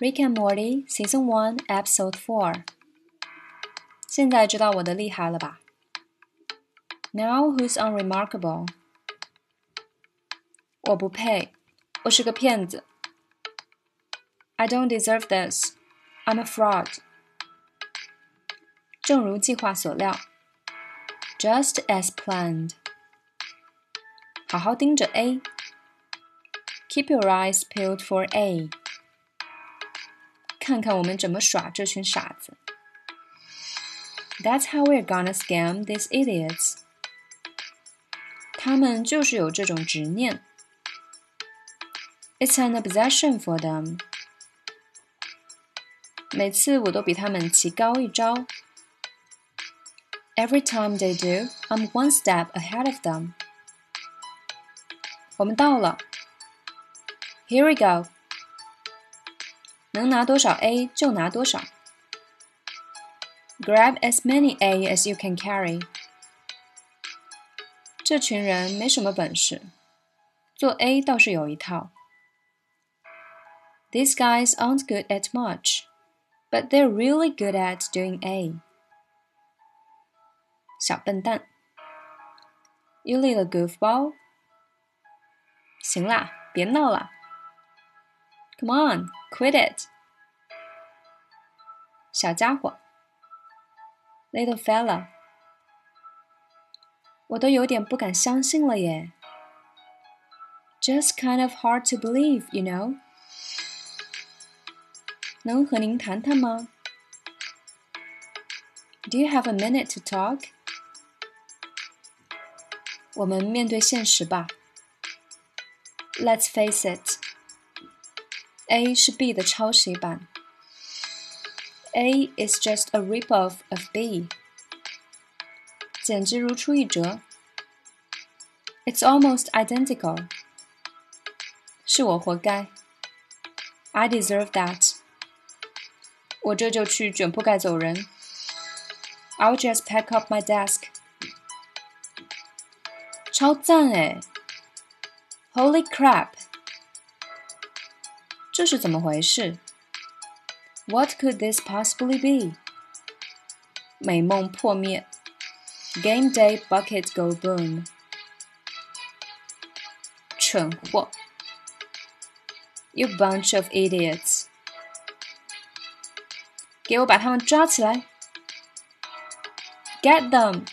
Rick and Morty Season One Episode Four。现在知道我的厉害了吧？Now who's unremarkable？我不配，我是个骗子。I don't deserve this. I'm a fraud. 正如计划所料，just as planned。好好盯着 A。Keep your eyes peeled for A。 看看我们怎么耍这群傻子。That's how we're gonna scam these idiots。他们就是有这种执念。It's an obsession for them。每次我都比他们棋高一招。Every time they do, I'm one step ahead of them。我们到了。Here we go。 能拿多少 A 就拿多少。Grab as many A as you can carry。这群人没什么本事，做 A 倒是有一套。These guys aren't good at much, but they're really good at doing A. 小笨蛋，You little goofball。行啦，别闹了。 Come on, quit it. 小家伙，little fella，我都有点不敢相信了耶。Just kind of hard to believe, you know. 能和您谈谈吗？Do you have a minute to talk? 我们面对现实吧。Let's face it. A 是 B 的抄袭版。A is just a ripoff of B，简直如出一辙。It's almost identical，是我活该。I deserve that，我这就去卷铺盖走人。I'll just pack up my desk，超赞哎！Holy crap！ 这是怎么回事？What could this possibly be？美梦破灭，Game day bucket go boom。蠢货！You bunch of idiots！给我把他们抓起来！Get them！